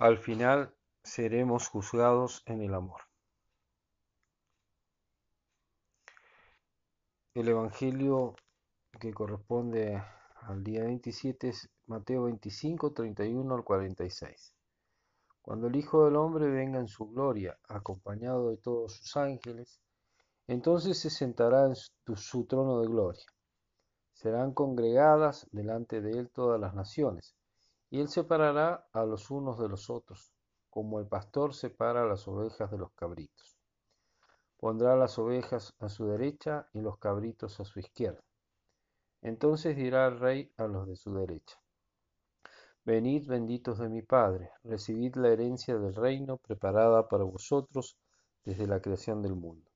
Al final seremos juzgados en el amor. El Evangelio que corresponde al día 27 es Mateo 25, 31 al 46. Cuando el Hijo del Hombre venga en su gloria, acompañado de todos sus ángeles, entonces se sentará en su trono de gloria. Serán congregadas delante de él todas las naciones, y él separará a los unos de los otros, como el pastor separa las ovejas de los cabritos. Pondrá las ovejas a su derecha y los cabritos a su izquierda. Entonces dirá el rey a los de su derecha, Venid benditos de mi Padre, recibid la herencia del reino preparada para vosotros desde la creación del mundo.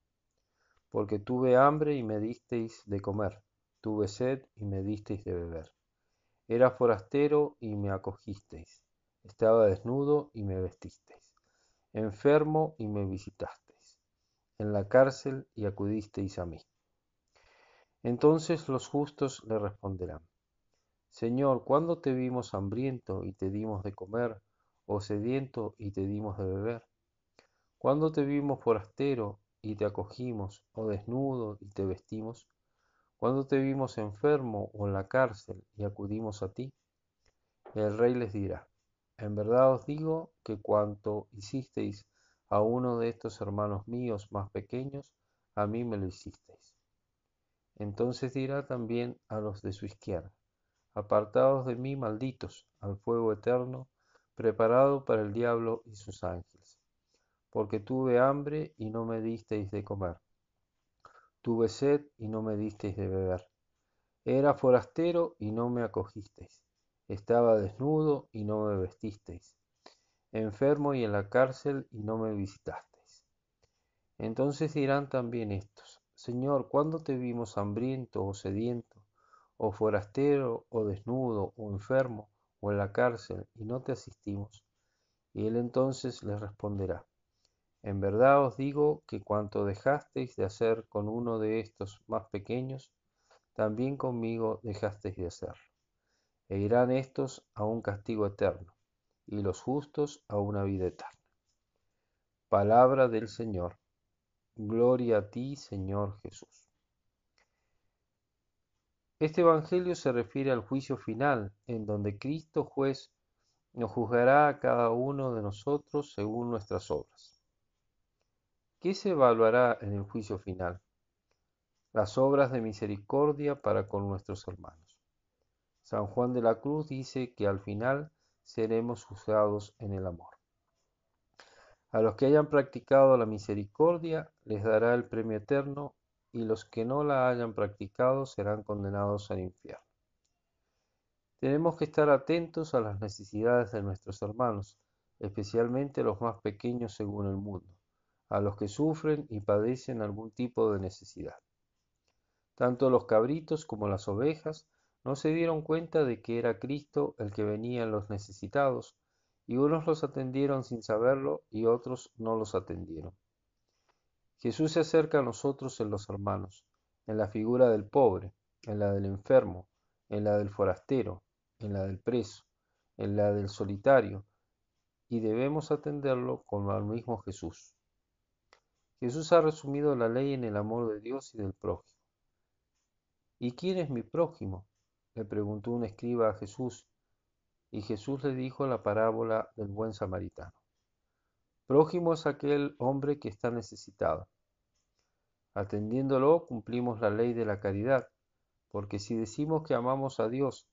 Porque tuve hambre y me disteis de comer, tuve sed y me disteis de beber. Era forastero y me acogisteis, estaba desnudo y me vestisteis, enfermo y me visitasteis en la cárcel y acudisteis a mí. Entonces los justos le responderán, Señor, ¿cuándo te vimos hambriento y te dimos de comer, o sediento y te dimos de beber? ¿Cuándo te vimos forastero y te acogimos, o desnudo y te vestimos? ¿Cuándo te vimos enfermo o en la cárcel y acudimos a ti? El rey les dirá, en verdad os digo que cuanto hicisteis a uno de estos hermanos míos más pequeños, a mí me lo hicisteis. Entonces dirá también a los de su izquierda, apartados de mí, malditos, al fuego eterno, preparado para el diablo y sus ángeles. Porque tuve hambre y no me disteis de comer. Tuve sed y no me disteis de beber. Era forastero y no me acogisteis. Estaba desnudo y no me vestisteis enfermo y en la cárcel y no me visitasteis. Entonces dirán también estos, Señor, ¿cuándo te vimos hambriento o sediento, o forastero o desnudo o enfermo o en la cárcel y no te asistimos? Y él entonces les responderá, en verdad os digo que cuanto dejasteis de hacer con uno de estos más pequeños, también conmigo dejasteis de hacerlo. E irán estos a un castigo eterno y los justos a una vida eterna. Palabra del Señor. Gloria a ti, Señor Jesús. Este Evangelio se refiere al juicio final, en donde Cristo juez nos juzgará a cada uno de nosotros según nuestras obras. ¿Qué se evaluará en el juicio final? Las obras de misericordia para con nuestros hermanos. San Juan de la Cruz dice que al final seremos juzgados en el amor. A los que hayan practicado la misericordia les dará el premio eterno y los que no la hayan practicado serán condenados al infierno. Tenemos que estar atentos a las necesidades de nuestros hermanos, especialmente los más pequeños según el mundo, a los que sufren y padecen algún tipo de necesidad. Tanto los cabritos como las ovejas no se dieron cuenta de que era Cristo el que venía en los necesitados, y unos los atendieron sin saberlo y otros no los atendieron. Jesús se acerca a nosotros en los hermanos, en la figura del pobre, en la del enfermo, en la del forastero, en la del preso, en la del solitario, y debemos atenderlo como al mismo Jesús. Jesús ha resumido la ley en el amor de Dios y del prójimo. ¿Y quién es mi prójimo? le preguntó un escriba a Jesús, y Jesús le dijo la parábola del buen samaritano. Prójimo es aquel hombre que está necesitado. Atendiéndolo cumplimos la ley de la caridad, porque si decimos que amamos a Dios,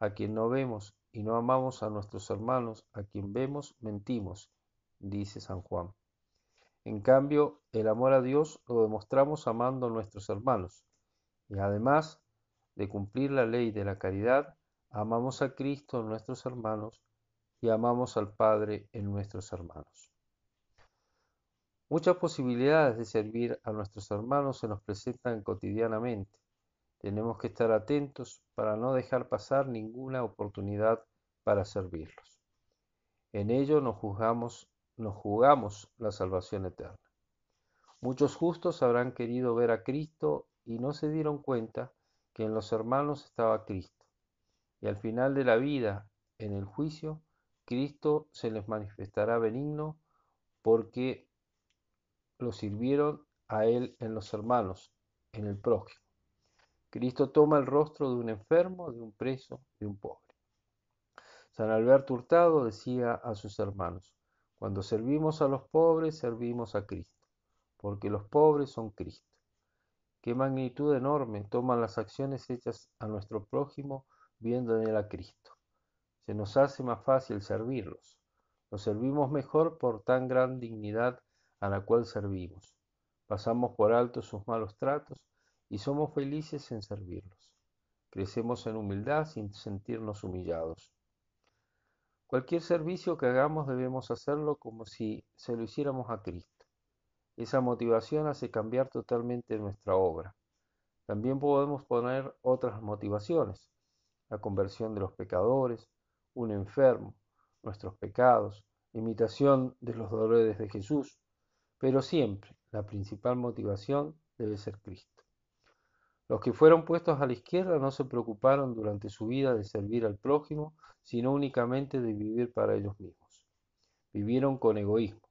a quien no vemos, y no amamos a nuestros hermanos, a quien vemos, mentimos, dice San Juan. En cambio, el amor a Dios lo demostramos amando a nuestros hermanos, y además de cumplir la ley de la caridad, amamos a Cristo en nuestros hermanos y amamos al Padre en nuestros hermanos. Muchas posibilidades de servir a nuestros hermanos se nos presentan cotidianamente. Tenemos que estar atentos para no dejar pasar ninguna oportunidad para servirlos. En ello nos juzgamos, nos jugamos la salvación eterna. Muchos justos habrán querido ver a Cristo y no se dieron cuenta que en los hermanos estaba Cristo. Y al final de la vida, en el juicio, Cristo se les manifestará benigno porque lo sirvieron a Él en los hermanos, en el prójimo. Cristo toma el rostro de un enfermo, de un preso, de un pobre. San Alberto Hurtado decía a sus hermanos, cuando servimos a los pobres, servimos a Cristo, porque los pobres son Cristo. Qué magnitud enorme toman las acciones hechas a nuestro prójimo viendo en él a Cristo. Se nos hace más fácil servirlos. Los servimos mejor por tan gran dignidad a la cual servimos. Pasamos por alto sus malos tratos y somos felices en servirlos. Crecemos en humildad sin sentirnos humillados. Cualquier servicio que hagamos debemos hacerlo como si se lo hiciéramos a Cristo. Esa motivación hace cambiar totalmente nuestra obra. También podemos poner otras motivaciones, la conversión de los pecadores, un enfermo, nuestros pecados, imitación de los dolores de Jesús, pero siempre la principal motivación debe ser Cristo. Los que fueron puestos a la izquierda no se preocuparon durante su vida de servir al prójimo, sino únicamente de vivir para ellos mismos. Vivieron con egoísmo.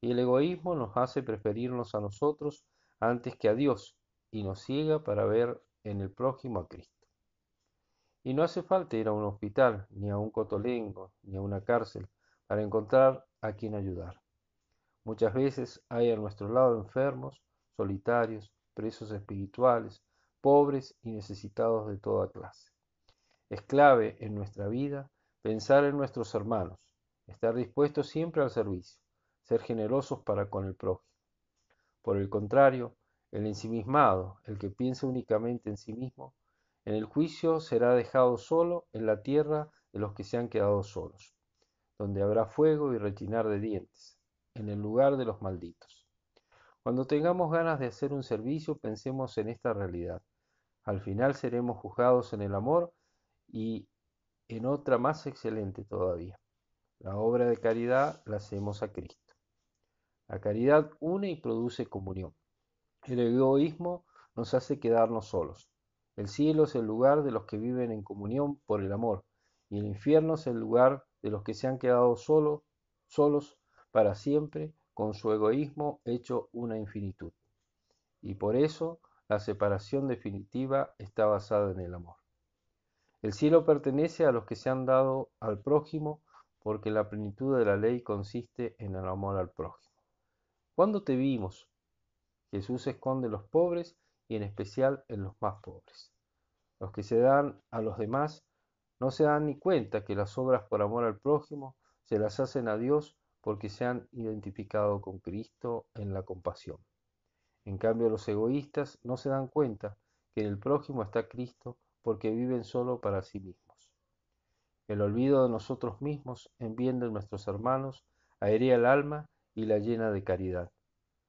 Y el egoísmo nos hace preferirnos a nosotros antes que a Dios y nos ciega para ver en el prójimo a Cristo. Y no hace falta ir a un hospital, ni a un cotolengo, ni a una cárcel, para encontrar a quien ayudar. Muchas veces hay a nuestro lado enfermos, solitarios, presos espirituales, pobres y necesitados de toda clase. Es clave en nuestra vida pensar en nuestros hermanos, estar dispuestos siempre al servicio, ser generosos para con el prójimo. Por el contrario, el ensimismado, el que piensa únicamente en sí mismo, en el juicio será dejado solo en la tierra de los que se han quedado solos, donde habrá fuego y rechinar de dientes, en el lugar de los malditos. Cuando tengamos ganas de hacer un servicio, pensemos en esta realidad. Al final seremos juzgados en el amor y en otra más excelente todavía. La obra de caridad la hacemos a Cristo. La caridad une y produce comunión. El egoísmo nos hace quedarnos solos. El cielo es el lugar de los que viven en comunión por el amor, y el infierno es el lugar de los que se han quedado solos, solos para siempre, con su egoísmo hecho una infinitud. Y por eso la separación definitiva está basada en el amor. El cielo pertenece a los que se han dado al prójimo porque la plenitud de la ley consiste en el amor al prójimo. ¿Cuándo te vimos? Jesús esconde los pobres y en especial en los más pobres. Los que se dan a los demás no se dan ni cuenta que las obras por amor al prójimo se las hacen a Dios porque se han identificado con Cristo en la compasión. En cambio, los egoístas no se dan cuenta que en el prójimo está Cristo porque viven solo para sí mismos. El olvido de nosotros mismos en bien de nuestros hermanos aérea el alma y la llena de caridad.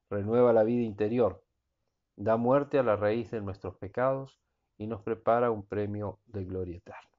Renueva la vida interior, da muerte a la raíz de nuestros pecados y nos prepara un premio de gloria eterna.